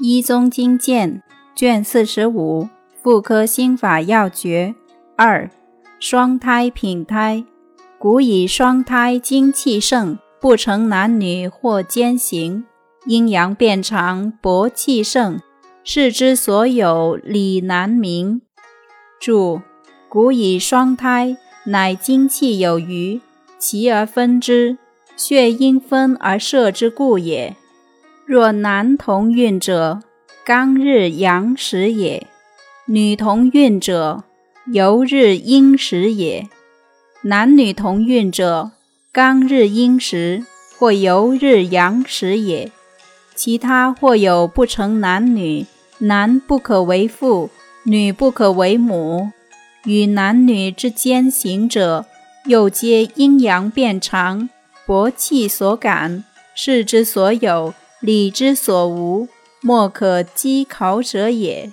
一宗经鉴卷四十五妇科心法要诀二双胎品胎，古以双胎精气盛，不成男女或兼行，阴阳变长，薄气盛，是之所有理难明。注：古以双胎，乃精气有余，其而分之，血因分而摄之故也。若男同孕者，刚日阳时也；女同孕者，游日阴时也。男女同孕者，刚日阴时或游日阳时也。其他或有不成男女，男不可为父，女不可为母，与男女之间行者，又皆阴阳变长，薄气所感，是之所有。礼之所无，莫可讥考者也。